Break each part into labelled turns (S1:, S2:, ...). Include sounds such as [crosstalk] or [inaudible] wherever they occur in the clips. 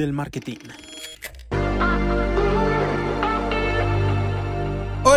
S1: del marketing.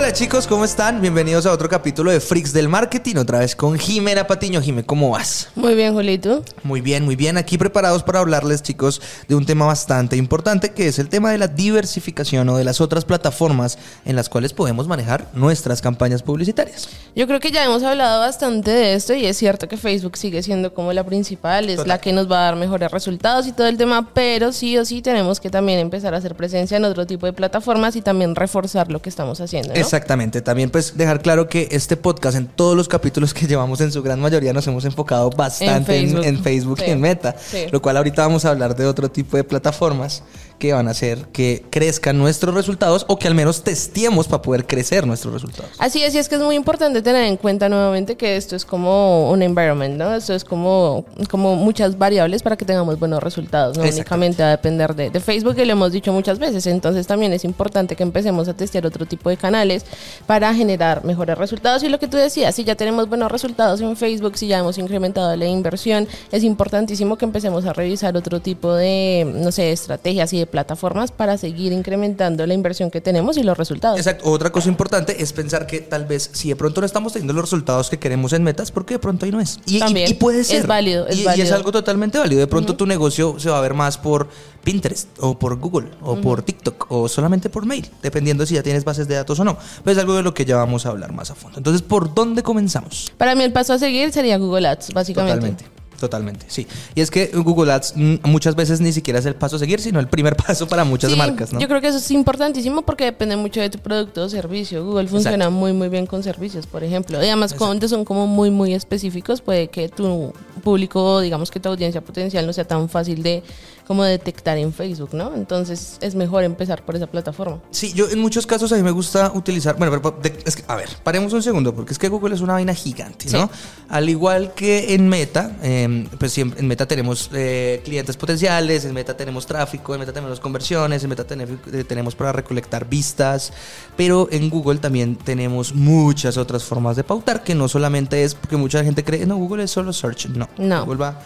S2: Hola chicos, ¿cómo están? Bienvenidos a otro capítulo de Freaks del Marketing, otra vez con Jimena Patiño. Jime, ¿cómo vas?
S3: Muy bien, Julito.
S2: Muy bien, muy bien. Aquí preparados para hablarles, chicos, de un tema bastante importante, que es el tema de la diversificación o de las otras plataformas en las cuales podemos manejar nuestras campañas publicitarias.
S3: Yo creo que ya hemos hablado bastante de esto y es cierto que Facebook sigue siendo como la principal, es
S2: Total.
S3: la que nos va a dar mejores resultados y todo el tema, pero sí o sí tenemos que también empezar a hacer presencia en otro tipo de plataformas y también reforzar lo que estamos haciendo. ¿no?
S2: Exactamente. También pues dejar claro que este podcast en todos los capítulos que llevamos en su gran mayoría nos hemos enfocado bastante en
S3: Facebook.
S2: en Facebook
S3: Sí.
S2: y en Meta.
S3: Sí.
S2: Lo cual ahorita vamos a hablar de otro tipo de plataformas que van a hacer que crezcan nuestros resultados o que al menos testeemos para poder crecer nuestros resultados.
S3: Así es, y es que es muy importante tener en cuenta nuevamente que esto es como un environment, ¿no? Esto es como, como muchas variables para que tengamos buenos resultados, no únicamente a depender de, de Facebook, que lo hemos dicho muchas veces. Entonces también es importante que empecemos a testear otro tipo de canales para generar mejores resultados. Y lo que tú decías, si ya tenemos buenos resultados en Facebook, si ya hemos incrementado la inversión, es importantísimo que empecemos a revisar otro tipo de, no sé, estrategias y de plataformas para seguir incrementando la inversión que tenemos y los resultados.
S2: Exacto. Otra cosa importante es pensar que tal vez si de pronto no estamos teniendo los resultados que queremos en metas, porque de pronto ahí no es. Y,
S3: También.
S2: y puede
S3: Es
S2: ser.
S3: válido, es
S2: y, y es
S3: válido.
S2: algo totalmente válido. De pronto tu negocio se va a ver más por Pinterest o por Google o por TikTok o solamente por mail, dependiendo si ya tienes bases de datos o no. Pero es algo de lo que ya vamos a hablar más a fondo. Entonces, ¿por dónde comenzamos?
S3: Para mí el paso a seguir sería Google Ads, básicamente.
S2: Totalmente. Totalmente, sí. Y es que Google Ads muchas veces ni siquiera es el paso a seguir, sino el primer [laughs] paso para muchas
S3: Sí,
S2: marcas, ¿no?
S3: Yo creo que eso es importantísimo porque depende mucho de tu producto o servicio. Google funciona muy muy bien con servicios, por ejemplo. Y además cuando son como muy muy específicos, puede que tu público, digamos que tu audiencia potencial no sea tan fácil de como detectar en Facebook, ¿no? Entonces es mejor empezar por esa plataforma.
S2: Sí, yo en muchos casos a mí me gusta utilizar. Bueno, pero de- es que, a ver, paremos un segundo, porque es que Google es una vaina gigante, ¿no? Al igual que en Meta, eh, pues siempre, en Meta tenemos eh, clientes potenciales, en Meta tenemos tráfico, en Meta tenemos conversiones, en Meta tenemos, eh, tenemos para recolectar vistas, pero en Google también tenemos muchas otras formas de pautar, que no solamente es porque mucha gente cree, no, Google es solo search, no.
S3: No.
S2: Google va,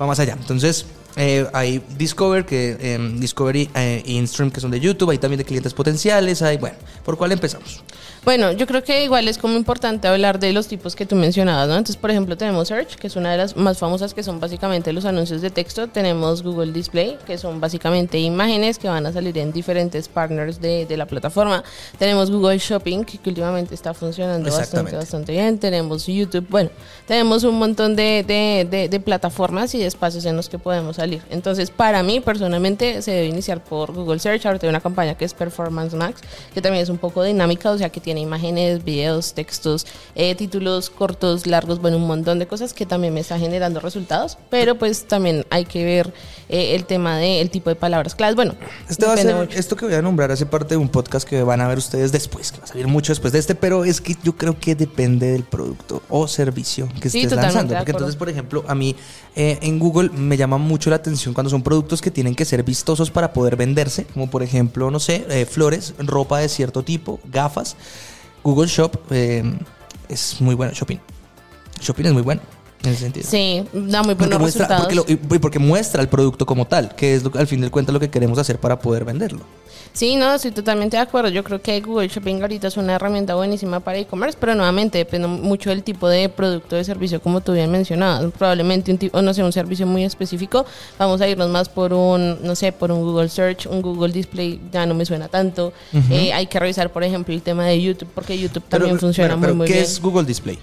S2: va más allá. Entonces, eh, hay Discover, que eh, Discovery eh, InStream, que son de YouTube, hay también de clientes potenciales, hay, bueno, ¿por cuál empezamos?
S3: Bueno, yo creo que igual es como importante hablar de los tipos que tú mencionabas, ¿no? Entonces, por ejemplo, tenemos Search, que es una de las más famosas, que son básicamente los anuncios de texto. Tenemos Google Display, que son básicamente imágenes que van a salir en diferentes partners de, de la plataforma. Tenemos Google Shopping, que, últimamente está funcionando bastante, bastante bien. Tenemos YouTube, bueno, tenemos un montón de, de- de- de plataformas y de espacios en los que podemos salir. Entonces, para mí, personalmente, se debe iniciar por Google Search. Ahorita hay una campaña que es Performance Max, que también es un poco dinámica, o sea, que tiene imágenes, videos, textos, eh, títulos cortos, largos, bueno, un montón de cosas que también me está generando resultados. Pero, pues, también hay que ver eh, el tema del tipo de palabras claves. Bueno,
S2: Este va a ser, esto que voy a nombrar hace parte de un podcast que van a ver ustedes después, que va a salir mucho después de este, pero es que yo creo que depende del producto o servicio que
S3: Sí,
S2: estés lanzando.
S3: de
S2: Porque entonces, por ejemplo, a mí eh, en Google me llama mucho la atención cuando son productos que tienen que ser vistosos para poder venderse, como por ejemplo, no sé, eh, flores, ropa de cierto tipo, gafas. Google Shop eh, es muy bueno, Shopping. Shopping es muy bueno en ese sentido.
S3: Sí, da muy
S2: Porque
S3: buenos
S2: muestra,
S3: resultados.
S2: porque, lo- y porque muestra el producto como tal, que es lo- al fin del cuenta lo que queremos hacer para poder venderlo.
S3: Sí, no, estoy totalmente de acuerdo. Yo creo que Google Shopping ahorita es una herramienta buenísima para e-commerce, pero nuevamente depende mucho del tipo de producto de servicio, como tú bien mencionabas. Probablemente un tipo, no sé, un servicio muy específico. Vamos a irnos más por un, no sé, por un Google Search, un Google Display, ya no me suena tanto. Eh, hay que revisar, por ejemplo, el tema de YouTube, porque YouTube también funciona
S2: pero
S3: muy, muy
S2: ¿qué
S3: bien.
S2: es Google Display?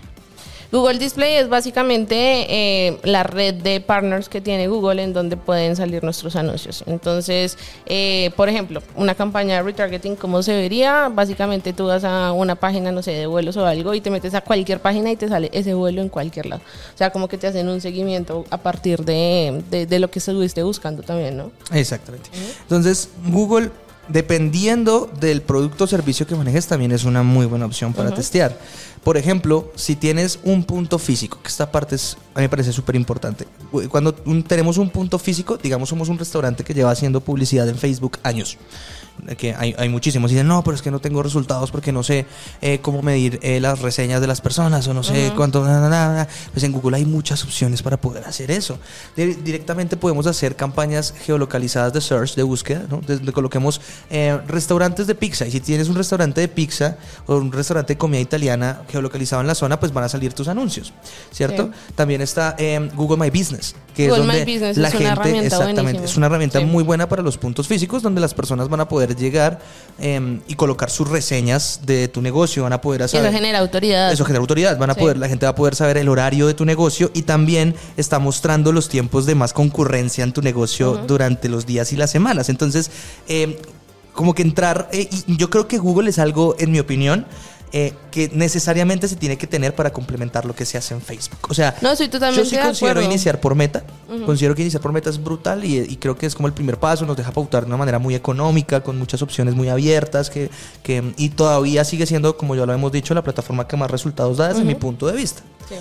S3: Google Display es básicamente eh, la red de partners que tiene Google en donde pueden salir nuestros anuncios. Entonces, eh, por ejemplo, una campaña de retargeting, ¿cómo se vería? Básicamente tú vas a una página, no sé, de vuelos o algo y te metes a cualquier página y te sale ese vuelo en cualquier lado. O sea, como que te hacen un seguimiento a partir de, de, de lo que estuviste buscando también, ¿no?
S2: Exactamente. Entonces, Google, dependiendo del producto o servicio que manejes, también es una muy buena opción para testear. Por ejemplo, si tienes un punto físico, que esta parte es, a mí me parece súper importante. cuando un- tenemos un punto físico, digamos somos un restaurante que lleva haciendo publicidad en Facebook años, que hay, hay muchísimos, y dicen, no, pero es que no tengo resultados porque no sé eh, cómo medir eh, las reseñas de las personas o no sé cuánto, na, na, na, na". pues en Google hay muchas opciones para poder hacer eso. Di- directamente podemos hacer campañas geolocalizadas de search, de búsqueda, ¿no? Donde coloquemos eh, restaurantes de pizza, y si tienes un restaurante de pizza o un restaurante de comida italiana geolocalizado en la zona, pues van a salir tus anuncios, ¿cierto?
S3: Sí.
S2: También está eh, Google My Business, que
S3: Google
S2: es donde
S3: My Business
S2: la
S3: es
S2: gente, exactamente,
S3: buenísima.
S2: es una herramienta
S3: Sí.
S2: muy buena para los puntos físicos, donde las personas van a poder llegar eh, y colocar sus reseñas de tu negocio, van a poder
S3: Y
S2: hacer...
S3: eso genera autoridad.
S2: Eso genera autoridad, van a
S3: Sí.
S2: poder, la gente va a poder saber el horario de tu negocio y también está mostrando los tiempos de más concurrencia en tu negocio durante los días y las semanas. Entonces, eh, como que entrar, eh, y yo creo que Google es algo, en mi opinión, eh, que necesariamente se tiene que tener para complementar lo que se hace en Facebook. O sea,
S3: No, estoy totalmente
S2: yo sí
S3: de
S2: considero iniciar por meta. Considero que iniciar por meta es brutal y, y creo que es como el primer paso. Nos deja pautar de una manera muy económica, con muchas opciones muy abiertas. Que, que, y todavía sigue siendo, como ya lo hemos dicho, la plataforma que más resultados da desde mi punto de vista.
S3: Sí.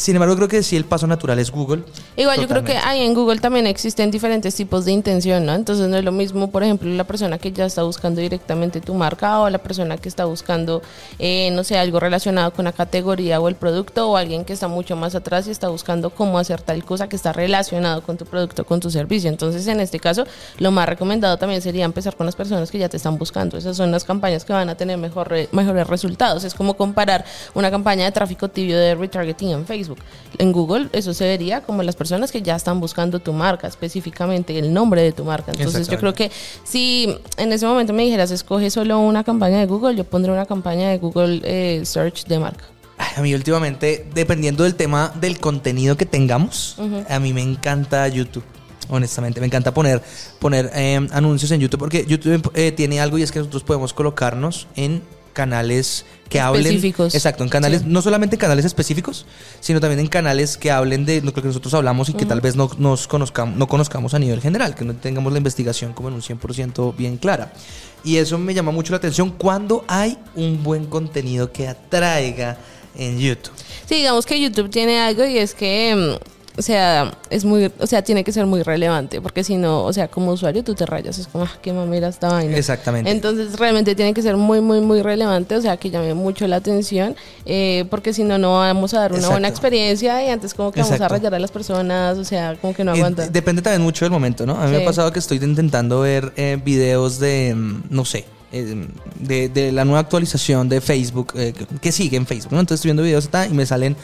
S2: Sin embargo, creo que sí el paso natural es Google.
S3: Igual yo creo que ahí en Google también existen diferentes tipos de intención, ¿no? Entonces no es lo mismo, por ejemplo, la persona que ya está buscando directamente tu marca o la persona que está buscando, eh, no sé, algo relacionado con la categoría o el producto o alguien que está mucho más atrás y está buscando cómo hacer tal cosa que está relacionado con tu producto, con tu servicio. Entonces en este caso lo más recomendado también sería empezar con las personas que ya te están buscando. Esas son las campañas que van a tener mejor re- mejores resultados. Es como comparar una campaña de tráfico tibio de retargeting en Facebook. En Google eso se vería como las personas que ya están buscando tu marca, específicamente el nombre de tu marca. Entonces yo creo que si en ese momento me dijeras escoge solo una campaña de Google, yo pondré una campaña de Google eh, Search de marca.
S2: A mí últimamente, dependiendo del tema del contenido que tengamos, a mí me encanta YouTube. Honestamente, me encanta poner, poner eh, anuncios en YouTube porque YouTube eh, tiene algo y es que nosotros podemos colocarnos en canales que hablen
S3: Específicos.
S2: exacto en canales
S3: Sí.
S2: no solamente en canales específicos sino también en canales que hablen de lo que nosotros hablamos y que tal vez no nos conozcamos no conozcamos a nivel general que no tengamos la investigación como en un 100% bien clara y eso me llama mucho la atención cuando hay un buen contenido que atraiga en YouTube
S3: Sí, digamos que YouTube tiene algo y es que, mm, o sea, es muy, o sea, tiene que ser muy relevante, porque si no, o sea, como usuario tú te rayas, es como, ah, qué mamera esta vaina.
S2: Exactamente.
S3: Entonces realmente tiene que ser muy, muy, muy relevante, o sea, que llame mucho la atención, eh, porque si no, no vamos a dar una buena experiencia y antes como que vamos a rayar a las personas, o sea, como que no
S2: Eh,
S3: aguanta.
S2: depende también mucho del momento, ¿no? A mí me ha pasado que estoy intentando ver eh, videos de, mm, no sé, eh, de, de la nueva actualización de Facebook, eh, que, sigue en Facebook, ¿no? Entonces estoy viendo videos y me salen,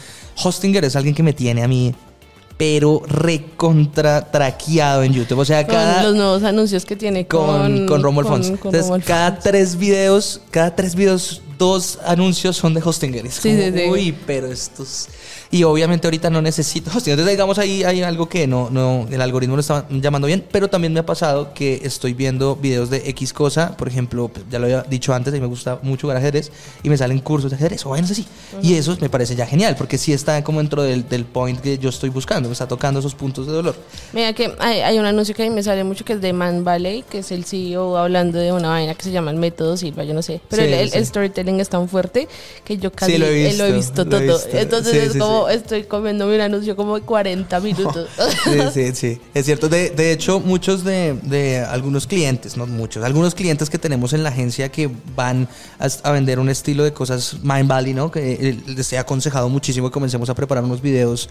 S2: Hostinger es alguien que me tiene a mí, pero recontra traqueado en YouTube. O sea,
S3: Con
S2: cada...
S3: los nuevos anuncios que tiene
S2: con,
S3: con,
S2: con Romuald Fons. Entonces,
S3: Romuald
S2: cada
S3: Fons.
S2: tres videos, cada tres videos, dos anuncios son de Hostinger. Es
S3: Sí,
S2: como,
S3: sí, sí.
S2: Uy, pero estos. Y obviamente ahorita no necesito [laughs] Hostinger. Entonces, digamos, ahí hay algo que no, no, el algoritmo lo está llamando bien. Pero también me ha pasado que estoy viendo videos de X cosa. Por ejemplo, ya lo había dicho antes, a mí me gusta mucho jugar ajedrez. Y me salen cursos de ajedrez o vainas así. Y eso me parece ya genial, porque sí está como dentro del, del point que yo estoy buscando. Me está tocando esos puntos de dolor.
S3: Mira que hay, hay un anuncio que a mí me sale mucho que es de Man Valley, que es el CEO hablando de una vaina que se llama el método Silva, yo no sé. Pero
S2: Sí,
S3: el, el-
S2: sí.
S3: el storytelling es tan fuerte que yo casi
S2: Sí, lo he
S3: eh, lo he
S2: visto,
S3: visto
S2: lo he
S3: todo.
S2: visto.
S3: Entonces es
S2: sí,
S3: como estoy comiéndome un anuncio como de 40 minutos. [laughs]
S2: Sí, sí, sí. Es cierto. De, de hecho, muchos de, de algunos clientes, no muchos, algunos clientes que tenemos en la agencia que van a, a vender un estilo de cosas Mind Valley, ¿no? Que eh, les he aconsejado muchísimo que comencemos a preparar unos videos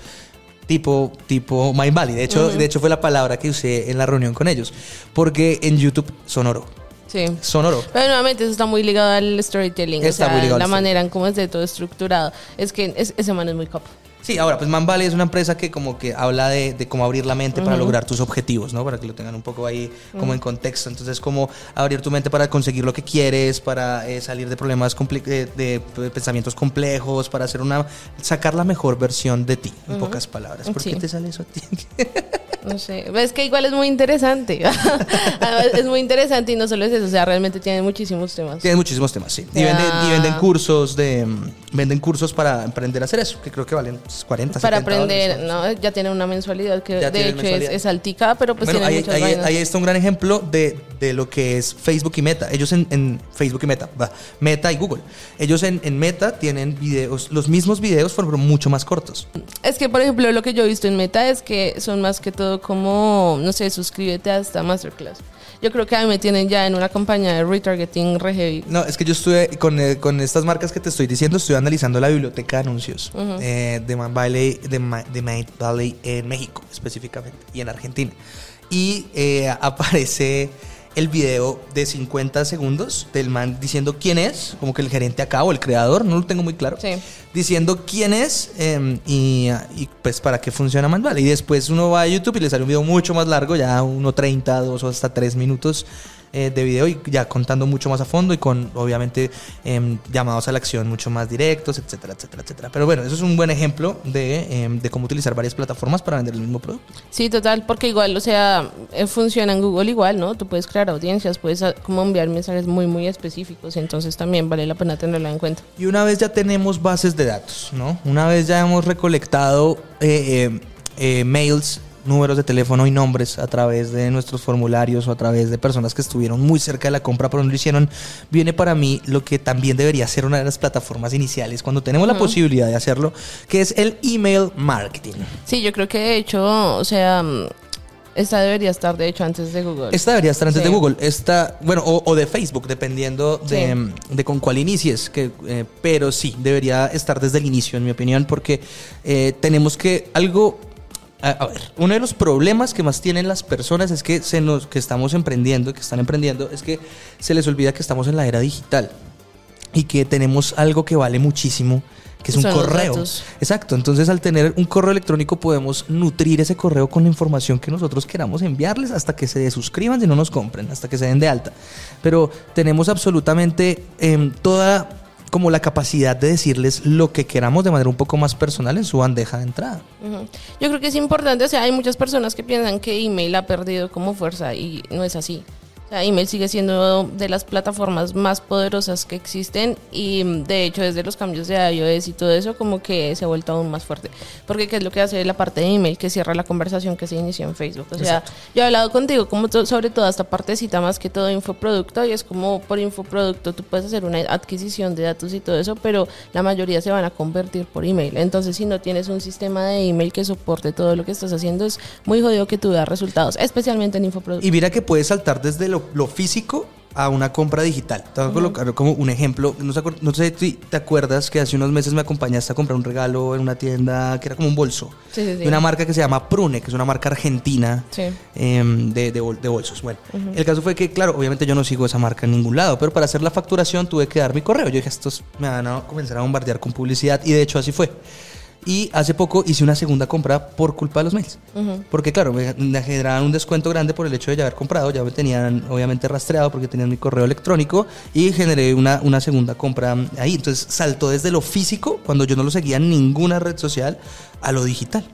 S2: tipo, tipo Mind Valley. De hecho, de hecho, fue la palabra que usé en la reunión con ellos. Porque en YouTube sonoro.
S3: sí.
S2: Sonoro.
S3: Pero nuevamente eso está muy ligado al storytelling,
S2: Está
S3: o sea,
S2: muy ligado
S3: la manera en cómo es de todo estructurado. Es que es- ese man es muy capo.
S2: Sí, ahora, pues Man Valley es una empresa que como que habla de, de cómo abrir la mente para lograr tus objetivos, ¿no? Para que lo tengan un poco ahí como en contexto. Entonces, como abrir tu mente para conseguir lo que quieres, para eh, salir de problemas, eh, de, de pensamientos complejos, para hacer una... sacar la mejor versión de ti, en pocas palabras. ¿Por
S3: Sí.
S2: qué te sale eso a ti? [laughs]
S3: No sé, es que igual es muy interesante. [laughs] es muy interesante y no solo es eso, o sea, realmente tiene muchísimos temas.
S2: Tienen muchísimos temas, sí. Y venden, y venden cursos de... Venden cursos para aprender a hacer eso, que creo que valen 40,
S3: Para
S2: 70
S3: aprender,
S2: dólares.
S3: ¿no? Ya tiene una mensualidad que
S2: Ya
S3: de hecho es, es altica, pero pues
S2: bueno,
S3: tiene
S2: ahí,
S3: muchas
S2: ahí-
S3: vainas.
S2: ahí está un gran ejemplo de de lo que es Facebook y Meta. Ellos en, en Facebook y Meta, va, Meta y Google. Ellos en, en Meta tienen videos, los mismos videos, pero mucho más cortos.
S3: Es que, por ejemplo, lo que yo he visto en Meta es que son más que todo como, no sé, suscríbete a esta masterclass. Yo creo que a mí me tienen ya en una campaña de retargeting re heavy.
S2: No, es que yo estuve con, eh, con estas marcas que te estoy diciendo, estoy analizando la biblioteca de anuncios eh, de Man Valley, de, Ma- de Mind Valley en México específicamente y en Argentina. Y eh, [laughs] aparece el video de 50 segundos del man diciendo quién es, como que el gerente acá o el creador, no lo tengo muy claro,
S3: Sí.
S2: diciendo quién es eh, y, y, pues para qué funciona Man Valley. Y después uno va a YouTube y le sale un video mucho más largo, ya 1.30, 2 o hasta 3 minutos eh, de video y ya contando mucho más a fondo y con obviamente em, llamados a la acción mucho más directos, etcétera, etcétera, etcétera. Pero bueno, eso es un buen ejemplo de, em, de cómo utilizar varias plataformas para vender el mismo producto.
S3: Sí, total, porque igual, o sea, eh, funciona en Google igual, ¿no? Tú puedes crear audiencias, puedes ah, como enviar mensajes muy, muy específicos, entonces también vale la pena tenerlo en cuenta.
S2: Y una vez ya tenemos bases de datos, ¿no? Una vez ya hemos recolectado eh, eh, mails, números de teléfono y nombres a través de nuestros formularios o a través de personas que estuvieron muy cerca de la compra pero no lo hicieron, viene para mí lo que también debería ser una de las plataformas iniciales cuando tenemos la posibilidad de hacerlo, que es el email marketing.
S3: Sí, yo creo que de hecho, o sea, mm, esta debería estar de hecho antes de Google.
S2: Esta debería estar antes
S3: Sí.
S2: de Google, esta, bueno, o, o de Facebook, dependiendo de,
S3: Sí.
S2: de con cuál inicies, que, eh, pero sí, debería estar desde el inicio, en mi opinión, porque eh, tenemos que algo... A, a ver, uno de los problemas que más tienen las personas es que se nos que estamos emprendiendo, que están emprendiendo, es que se les olvida que estamos en la era digital y que tenemos algo que vale muchísimo, que es un
S3: Son los
S2: correo. Exacto, entonces al tener un correo electrónico podemos nutrir ese correo con la información que nosotros queramos enviarles hasta que se desuscriban si no nos compren, hasta que se den de alta. Pero tenemos absolutamente em, toda como la capacidad de decirles lo que queramos de manera un poco más personal en su bandeja de entrada.
S3: Yo creo que es importante, o sea, hay muchas personas que piensan que email ha perdido como fuerza y no es así. O sea, email sigue siendo de las plataformas más poderosas que existen y mm, de hecho desde los cambios de iOS y todo eso como que se ha vuelto aún más fuerte. Porque qué es lo que hace la parte de email que cierra la conversación que se inició en Facebook. O sea, yo he hablado contigo como sobre toda esta partecita más que todo infoproducto y es como por infoproducto tú puedes hacer una adquisición de datos y todo eso, pero la mayoría se van a convertir por email. Entonces, si no tienes un sistema de email que soporte todo lo que estás haciendo, es muy jodido que tú veas resultados, especialmente en infoproducto.
S2: Y mira que puedes saltar desde lo, lo físico a una compra digital. Te voy a colocar como un ejemplo. No sé, no sé si te acuerdas que hace unos meses me acompañaste a comprar un regalo en una tienda que era como un bolso.
S3: Sí, sí, sí.
S2: De una marca que se llama Prune, que es una marca argentina em, de, de bol- de bolsos. Bueno, el caso fue que, claro, obviamente yo no sigo esa marca en ningún lado, pero para hacer la facturación tuve que dar mi correo. Yo dije, estos me van a comenzar a bombardear con publicidad y de hecho así fue. Y hace poco hice una segunda compra por culpa de los mails. Porque claro, me, me generaban un descuento grande por el hecho de ya haber comprado. Ya me tenían obviamente rastreado porque tenían mi correo electrónico y generé una, una segunda compra ahí. Entonces saltó desde lo físico, cuando yo no lo seguía en ninguna red social, a lo digital.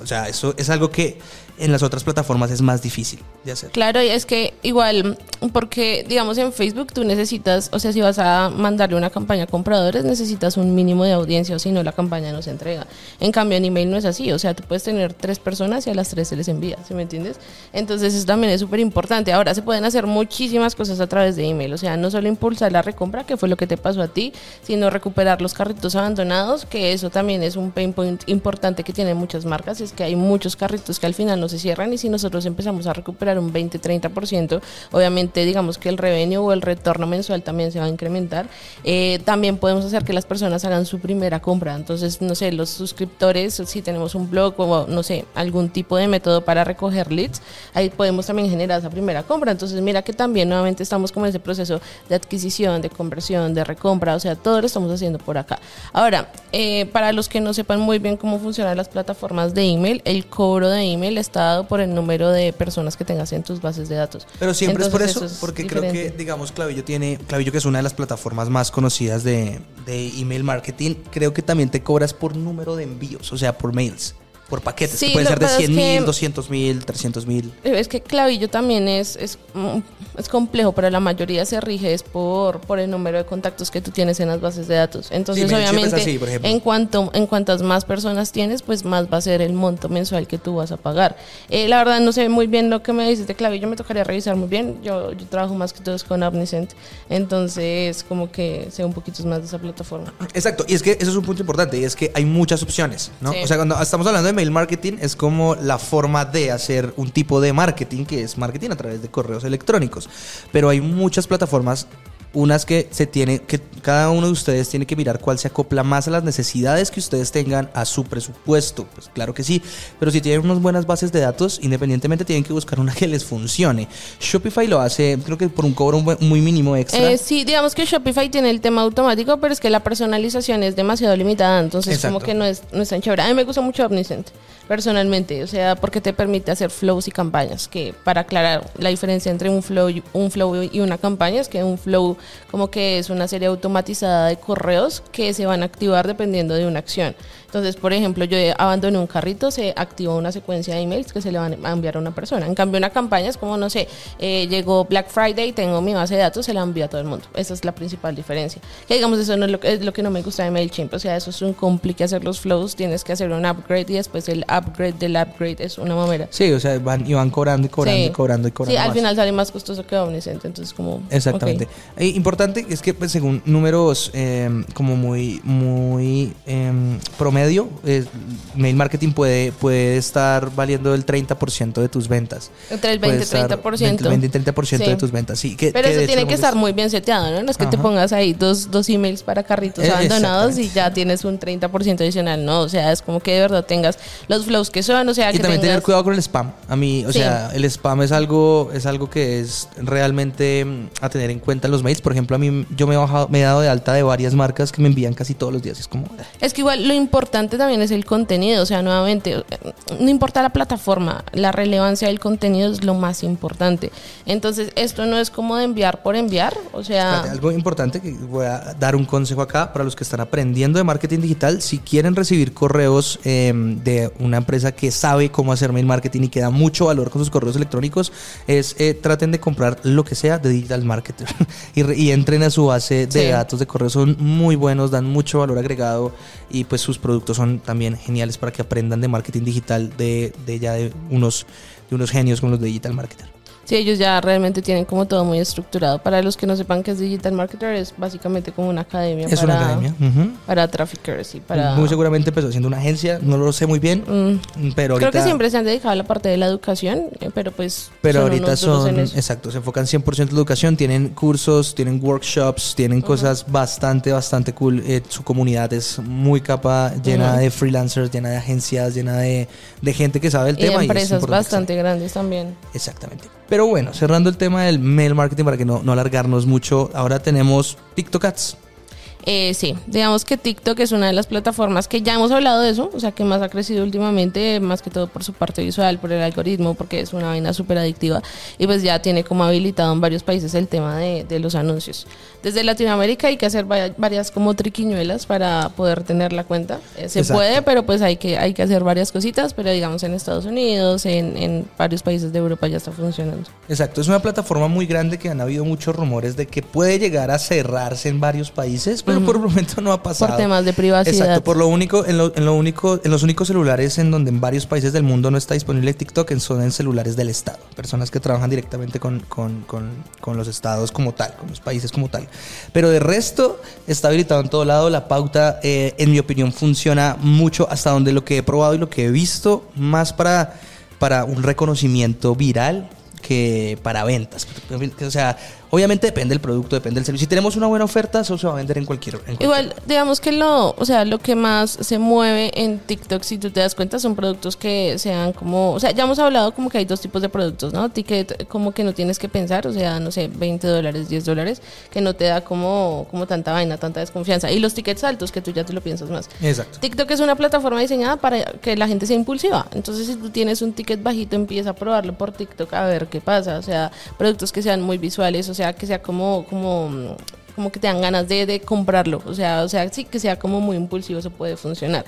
S2: O sea, eso es algo que en las otras plataformas es más difícil de hacer.
S3: Claro, y es que igual, porque digamos en Facebook tú necesitas, o sea, si vas a mandarle una campaña a compradores, necesitas un mínimo de audiencia, o si no, la campaña no se entrega. En cambio, en email no es así, o sea, tú puedes tener tres personas y a las tres se les envía, ¿sí me entiendes? Entonces, eso también es súper importante. Ahora, se pueden hacer muchísimas cosas a través de email, o sea, no solo impulsar la recompra, que fue lo que te pasó a ti, sino recuperar los carritos abandonados, que eso también es un pain point importante que tienen muchas marcas, es que hay muchos carritos que al final no se cierran y si nosotros empezamos a recuperar un 20-30%, obviamente digamos que el revenue o el retorno mensual también se va a incrementar. Eh, también podemos hacer que las personas hagan su primera compra. Entonces, no sé, los suscriptores, si tenemos un blog o no sé, algún tipo de método para recoger leads, ahí podemos también generar esa primera compra. Entonces, mira que también nuevamente estamos como en ese proceso de adquisición, de conversión, de recompra, o sea, todo lo estamos haciendo por acá. Ahora, eh, para los que no sepan muy bien cómo funcionan las plataformas de email, el cobro de email está por el número de personas que tengas en tus bases de datos.
S2: Pero siempre es por eso,
S3: es
S2: porque creo que, digamos, Clavillo tiene, Clavillo que es una de las plataformas más conocidas de, de email marketing, creo que también te cobras por número de envíos, o sea, por mails, por paquetes,
S3: Sí,
S2: que puede
S3: lo
S2: ser de
S3: que pasa es
S2: 100 mil,
S3: que-
S2: 200 mil, 300 mil.
S3: Es que clavillo también es, es, mm, es complejo, pero la mayoría se rige es por, por el número de contactos que tú tienes en las bases de datos. Entonces, obviamente,
S2: así,
S3: en cuanto en cuantas más personas tienes, pues más va a ser el monto mensual que tú vas a pagar. Eh, la verdad no sé muy bien lo que me dices de clavillo, me tocaría revisar muy bien. Yo, yo trabajo más que todo es con Omniscient, entonces como que sé un poquito más de esa plataforma.
S2: Exacto, y es que eso es un punto importante, y es que hay muchas opciones, ¿no?
S3: Sí.
S2: O sea, cuando estamos hablando de mail marketing, es como la forma de hacer un tipo de marketing, que es marketing a través de correos electrónicos. Pero hay muchas plataformas, unas que se tiene, que cada uno de ustedes tiene que mirar cuál se acopla más a las necesidades que ustedes tengan a su presupuesto. Pues claro que sí, pero si tienen unas buenas bases de datos, independientemente tienen que buscar una que les funcione. Shopify lo hace, creo que por un cobro muy- mínimo extra.
S3: Eh, sí, digamos que Shopify tiene el tema automático, pero es que la personalización es demasiado limitada, entonces
S2: Exacto.
S3: como que no es, no es tan chévere. A mí me gusta mucho Omniscient, personalmente, o sea, porque te permite hacer flows y campañas, que para aclarar la diferencia entre un flow, y- un flow y una campaña es que un flow como que es una serie automatizada de correos que se van a activar dependiendo de una acción. Entonces, por ejemplo, yo abandoné un carrito, se activó una secuencia de emails que se le van a enviar a una persona. En cambio, una campaña es como, no sé, eh, llegó Black Friday, tengo mi base de datos, se la envío a todo el mundo. Esa es la principal diferencia. Que digamos, eso no es lo, que- es lo que no me gusta de MailChimp. O sea, eso es un complique hacer los flows, tienes que hacer un upgrade y después el upgrade del upgrade es una mamera.
S2: Sí, o sea, van, y van cobrando y cobrando
S3: Sí.
S2: y cobrando y cobrando.
S3: Sí, al final sale más costoso que Omniscient, entonces como...
S2: Exactamente. Eh, importante es que pues, según números eh, como muy muy eh, promedio, eh, mail marketing puede, puede estar valiendo el 30% de tus ventas.
S3: Entre el
S2: Puede
S3: 20 y
S2: estar
S3: 30%.
S2: 20 y 30% de tus ventas. Sí, que,
S3: Pero
S2: que
S3: eso tiene que estar muy bien seteado, ¿no? No es que te pongas ahí dos, dos emails para carritos
S2: Eh,
S3: abandonados y ya tienes un 30% adicional, ¿no? O sea, es como que de verdad tengas los flows que son, o sea,
S2: Y
S3: que
S2: también tener cuidado con el spam. A mí, o
S3: Sí.
S2: sea, el spam es algo, es algo que es realmente mm, a tener en cuenta en los mails. Por ejemplo, a mí yo me he bajado, me he dado de alta de varias marcas que me envían casi todos los días. Es como,
S3: Es que igual lo importante también es el contenido, o sea, nuevamente, no importa la plataforma, la relevancia del contenido es lo más importante. Entonces, esto no es como de enviar por enviar, o sea...
S2: Espérate, algo importante que voy a dar un consejo acá para los que están aprendiendo de marketing digital. Si quieren recibir correos eh, de una empresa que sabe cómo hacer mail marketing y que da mucho valor con sus correos electrónicos, es eh, traten de comprar lo que sea de digital marketer [laughs] y, re- y entren a su base de
S3: Sí.
S2: datos de correos. Son muy buenos, dan mucho valor agregado y pues sus productos son también geniales para que aprendan de marketing digital de, de ya de unos, de unos genios como los de digital marketer.
S3: Sí, ellos ya realmente tienen como todo muy estructurado. Para los que no sepan qué es Digital Marketer, es básicamente como una academia,
S2: Es
S3: para,
S2: una academia. ujú.
S3: para traffickers y para...
S2: Muy seguramente empezó siendo una agencia, no lo sé muy bien,
S3: Mm,
S2: pero ahorita,
S3: Creo que siempre se han dedicado a la parte de la educación, eh, pero pues...
S2: pero
S3: son
S2: ahorita son, exacto, se enfocan 100% en educación, tienen cursos, tienen workshops, tienen cosas bastante, bastante cool. Eh, su comunidad es muy capa, llena de freelancers, llena de agencias, llena de, de gente que sabe el
S3: Y de
S2: tema. y es
S3: empresas
S2: importante que
S3: bastante grandes también.
S2: Exactamente. Pero bueno, cerrando el tema del mail marketing para que no, no alargarnos mucho, ahora tenemos TikTok Ads.
S3: Eh, sí, digamos que TikTok es una de las plataformas que ya hemos hablado de eso, o sea, que más ha crecido últimamente, más que todo por su parte visual, por el algoritmo, porque es una vaina súper adictiva y pues ya tiene como habilitado en varios países el tema de, de los anuncios. Desde Latinoamérica hay que hacer va- varias como triquiñuelas para poder tener la cuenta. Eh, se
S2: Exacto.
S3: puede, pero pues hay que, hay que hacer varias cositas, pero digamos en Estados Unidos, en, en varios países de Europa ya está funcionando.
S2: Exacto, es una plataforma muy grande que han habido muchos rumores de que puede llegar a cerrarse en varios países, pero por el momento no ha pasado.
S3: Por temas de privacidad.
S2: Exacto, por lo único, en, lo, en lo único, en los únicos celulares en donde en varios países del mundo no está disponible TikTok son en celulares del Estado, personas que trabajan directamente con, con, con, con los estados como tal, con los países como tal. Pero de resto está habilitado en todo lado, la pauta eh, en mi opinión funciona mucho hasta donde lo que he probado y lo que he visto, más para, para un reconocimiento viral que para ventas. O sea, obviamente depende del producto, depende del servicio. Si tenemos una buena oferta, eso se va a vender en cualquier. en cualquier
S3: Igual, digamos que lo, o sea, lo que más se mueve en TikTok, si tú te das cuenta, son productos que sean como, o sea, ya hemos hablado como que hay dos tipos de productos, ¿no? Ticket como que no tienes que pensar, o sea, no sé, 20 dólares, 10 dólares, que no te da como, como tanta vaina, tanta desconfianza. Y los tickets altos, que tú ya te lo piensas más.
S2: Exacto.
S3: TikTok es una plataforma diseñada para que la gente sea impulsiva. Entonces, si tú tienes un ticket bajito, empieza a probarlo por TikTok a ver qué pasa. O sea, productos que sean muy visuales, o sea, que sea como, como, como que te dan ganas de, de, comprarlo. O sea, o sea, sí que sea como muy impulsivo, eso puede funcionar.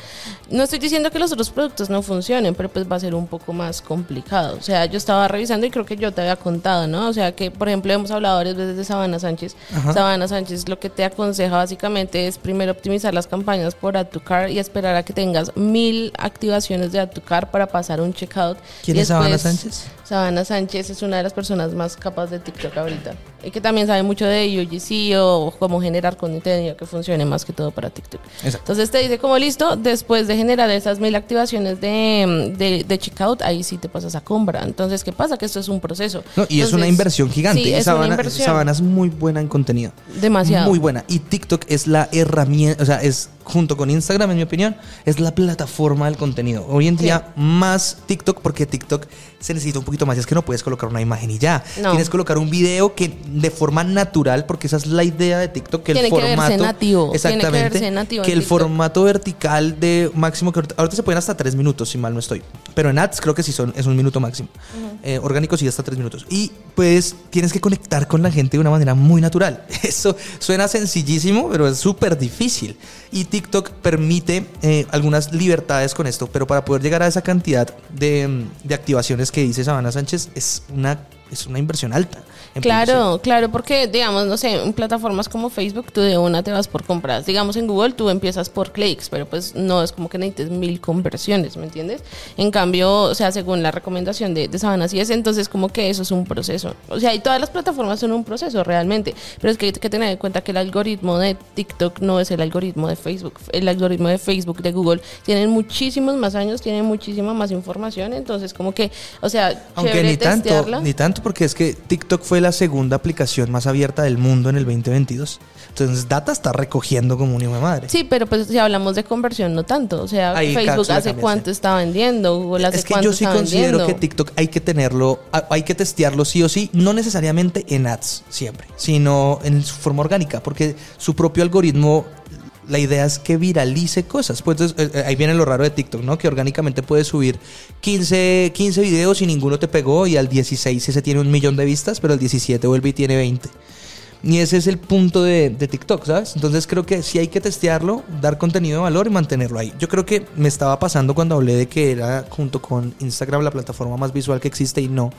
S3: No estoy diciendo que los otros productos no funcionen, pero pues va a ser un poco más complicado. O sea, yo estaba revisando y creo que yo te había contado, ¿no? O sea, que por ejemplo hemos hablado varias veces de Sabana Sánchez. Sabana Sánchez lo que te aconseja básicamente es primero optimizar las campañas por Add to Car y esperar a que tengas mil activaciones de Add to Car para pasar un checkout.
S2: ¿Quién es Sabana Sánchez?
S3: Sabana Sánchez es una de las personas más capaces de TikTok ahorita. Y que también sabe mucho de UGC o cómo generar contenido que funcione más que todo para TikTok. Entonces te dice como listo, después de generar esas mil activaciones de, de, de, checkout, ahí sí te pasas a compra. Entonces, ¿qué pasa? Que esto es un proceso.
S2: y es una inversión gigante. Sí, es Sabana, una inversión. Sabana es muy buena en contenido.
S3: Demasiado.
S2: Muy buena. Y TikTok es la herramienta, o sea, es junto con Instagram, en mi opinión, es la plataforma del contenido. Hoy en día, más TikTok, porque TikTok se necesita un poquito más. Es que no puedes colocar una imagen y ya. Tienes que colocar un video que de forma natural, porque esa es la idea de TikTok, que el formato.
S3: nativo.
S2: Exactamente.
S3: Que,
S2: que el formato vertical de máximo, que ahorita se pueden hasta tres minutos, si mal no estoy. Pero en ads creo que sí son, es un minuto máximo. Eh, orgánico sí hasta tres minutos. Y pues tienes que conectar con la gente de una manera muy natural. [laughs] Eso suena sencillísimo, pero es súper difícil. Y TikTok permite eh, algunas libertades con esto, pero para poder llegar a esa cantidad de, de activaciones que dice Sabana Sánchez es una, es una inversión alta.
S3: Claro, claro, porque digamos, no sé, en plataformas como Facebook tú de una te vas por compras. Digamos en Google tú empiezas por clics, pero pues no es como que necesites mil conversiones, ¿me entiendes? En cambio, o sea, según la recomendación de, de Sabana es, entonces como que eso es un proceso. O sea, y todas las plataformas son un proceso realmente, pero es que hay que tener en cuenta que el algoritmo de TikTok no es el algoritmo de Facebook. El algoritmo de Facebook, de Google, tienen muchísimos más años, tienen muchísima más información, entonces como que, o sea,
S2: aunque ni tanto, ni tanto porque es que TikTok fue la segunda aplicación más abierta del mundo en el 2022. Entonces, Data está recogiendo como un hijo de madre.
S3: Sí, pero pues si hablamos de conversión, no tanto. O sea, Facebook hace cuánto está vendiendo, Google hace
S2: Es que yo sí considero que TikTok hay que tenerlo, hay que testearlo sí o sí, no necesariamente en ads siempre, sino en su forma orgánica, porque su propio algoritmo la idea es que viralice cosas. Pues eh, eh, ahí viene lo raro de TikTok, ¿no? Que orgánicamente puedes subir 15, 15 videos y ninguno te pegó y al 16 ese tiene un millón de vistas, pero al 17 vuelve y tiene 20. Y ese es el punto de, de, TikTok, ¿sabes? Entonces creo que sí hay que testearlo, dar contenido de valor y mantenerlo ahí. Yo creo que me estaba pasando cuando hablé de que era junto con Instagram la plataforma más visual que existe y no.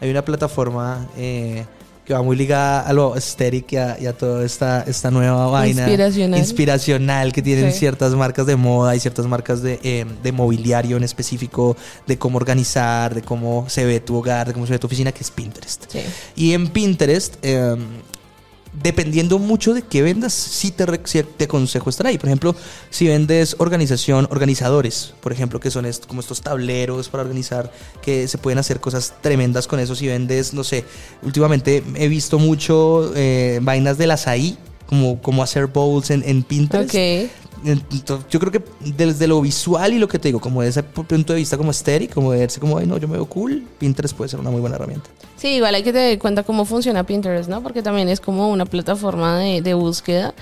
S2: Hay una plataforma eh, que va muy ligada a lo aesthetic y a, toda esta, esta nueva vaina
S3: inspiracional,
S2: inspiracional que tienen ciertas marcas de moda y ciertas marcas de, eh, de, mobiliario en específico, de cómo organizar, de cómo se ve tu hogar, de cómo se ve tu oficina, que es Pinterest. Y en Pinterest eh, dependiendo mucho de qué vendas, sí te, te aconsejo estar ahí. Por ejemplo, si vendes organización, organizadores, por ejemplo, que son como estos tableros para organizar, que se pueden hacer cosas tremendas con eso. Si vendes, no sé, últimamente he visto mucho eh, vainas del azaí, como, como hacer bowls en, en Pinterest. Yo creo que desde lo visual y lo que te digo, como desde ese punto de vista como estéril, como de verse como, ay, no, yo me veo cool, Pinterest puede ser una muy buena herramienta.
S3: Sí, igual hay que tener cuenta cómo funciona Pinterest, ¿no? Porque también es como una plataforma de, de búsqueda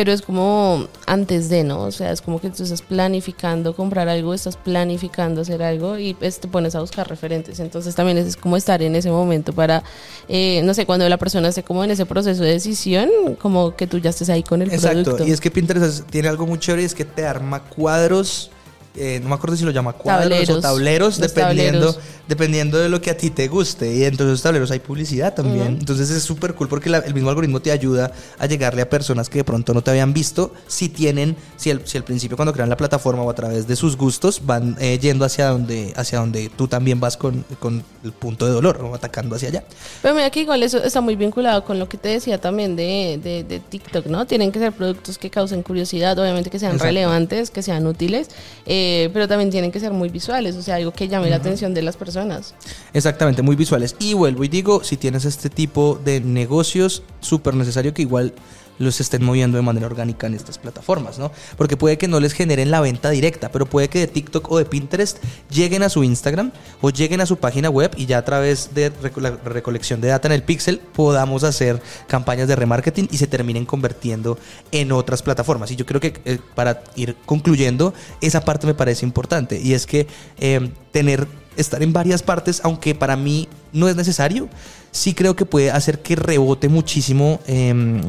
S3: pero es como antes de, ¿no? O sea, es como que tú estás planificando comprar algo, estás planificando hacer algo y pues, te pones a buscar referentes. Entonces también es, como estar en ese momento para, eh, no sé, cuando la persona esté como en ese proceso de decisión, como que tú ya estés ahí con el
S2: Exacto. Y es que Pinterest tiene algo muy chévere, es que te arma cuadros eh, no me acuerdo si lo llama cuadros o tableros, dependiendo, dependiendo de lo que a ti te guste. Y entonces los tableros hay publicidad también. Entonces es súper cool porque el mismo algoritmo te ayuda a llegarle a personas que de pronto no te habían visto, si tienen, si, el, si al principio cuando crean la plataforma o a través de sus gustos van eh, yendo hacia donde, hacia donde tú también vas con, con el punto de dolor o atacando hacia allá.
S3: Pero mira que igual eso está muy vinculado con lo que te decía también de, de, TikTok, ¿no? Tienen que ser productos que causen curiosidad, obviamente que sean relevantes, que sean útiles. Eh, eh, pero también tienen que ser muy visuales, o sea, algo que llame la atención de las personas.
S2: Exactamente, muy visuales. Y vuelvo y digo, si tienes este tipo de negocios, súper necesario que igual los estén moviendo de manera orgánica en estas plataformas, ¿no? Porque puede que no les generen la venta directa, pero puede que de TikTok o de Pinterest lleguen a su Instagram o lleguen a su página web y ya a través de la recolección de data en el Pixel podamos hacer campañas de remarketing y se terminen convirtiendo en otras plataformas. Y yo creo que eh, para ir concluyendo, esa parte me parece importante y es que eh, tener estar en varias partes, aunque para mí no es necesario, sí creo que puede hacer que rebote muchísimo eh,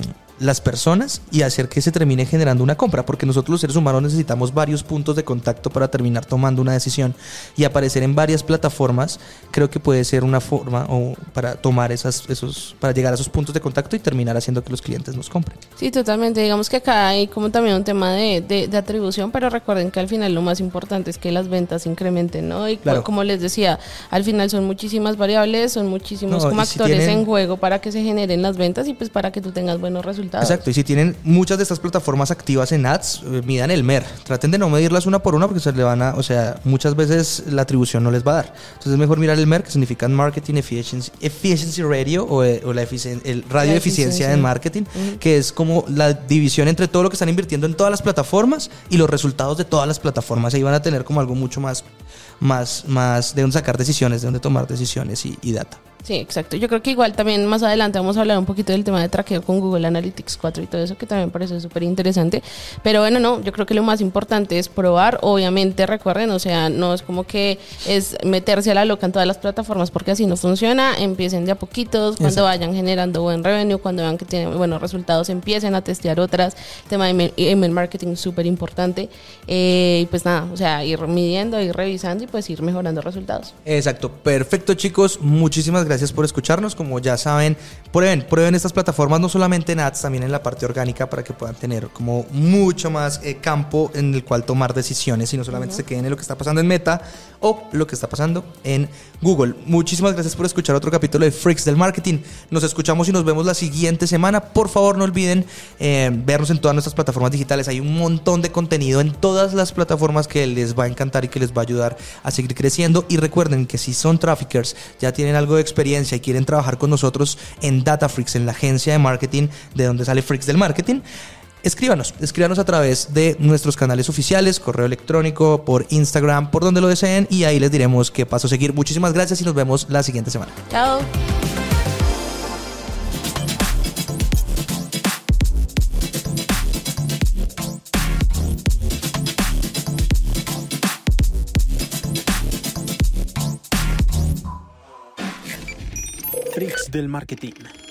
S2: las personas y hacer que se termine generando una compra, porque nosotros los seres humanos necesitamos varios puntos de contacto para terminar tomando una decisión y aparecer en varias plataformas, creo que puede ser una forma o para tomar esas, esos, para llegar a esos puntos de contacto y terminar haciendo que los clientes nos compren.
S3: Sí, totalmente. Digamos que acá hay como también un tema de, de, atribución, pero recuerden que al final lo más importante es que las ventas incrementen, ¿no? Y como les decía, al final son muchísimas variables, son muchísimos como actores en juego para que se generen las ventas y pues para que tú tengas buenos resultados.
S2: Exacto, y si tienen muchas de estas plataformas activas en ads, eh, midan el MER. Traten de no medirlas una por una porque se le van a, o sea, muchas veces la atribución no les va a dar. Entonces es mejor mirar el MER, que significa Marketing Efficiency, efficiency Radio o, eh, la el radio de eficiencia en marketing, que es como la división entre todo lo que están invirtiendo en todas las plataformas y los resultados de todas las plataformas. Ahí van a tener como algo mucho más, más, más de donde sacar decisiones, de donde tomar decisiones y data.
S3: Sí, exacto. Yo creo que igual también más adelante vamos a hablar un poquito del tema de traqueo con Google Analytics 4 y todo eso, que también parece súper interesante. Pero bueno, no, yo creo que lo más importante es probar. Obviamente, recuerden, o sea, no es como que es meterse a la loca en todas las plataformas, porque así no funciona. Empiecen de a poquitos, cuando vayan generando buen revenue, cuando vean que tienen buenos resultados, empiecen a testear otras. El tema de email marketing súper importante. Eh, y pues nada, o sea, ir midiendo, ir revisando y pues ir mejorando resultados.
S2: Exacto, perfecto, chicos. Muchísimas gracias por escucharnos. Como ya saben, prueben, prueben estas plataformas no solamente en ads, también en la parte orgánica para que puedan tener como mucho más eh, campo en el cual tomar decisiones y no solamente se queden en lo que está pasando en Meta o lo que está pasando en Google. Muchísimas gracias por escuchar otro capítulo de Freaks del Marketing. Nos escuchamos y nos vemos la siguiente semana. Por favor, no olviden eh, vernos en todas nuestras plataformas digitales. Hay un montón de contenido en todas las plataformas que les va a encantar y que les va a ayudar a seguir creciendo. Y recuerden que si son traffickers, ya tienen algo de experiencia y quieren trabajar con nosotros en Data Freaks, en la agencia de marketing de donde sale Freaks del Marketing, escríbanos, escríbanos a través de nuestros canales oficiales, correo electrónico, por Instagram, por donde lo deseen y ahí les diremos qué paso seguir. Muchísimas gracias y nos vemos la siguiente semana.
S3: Chao.
S1: Del marketing.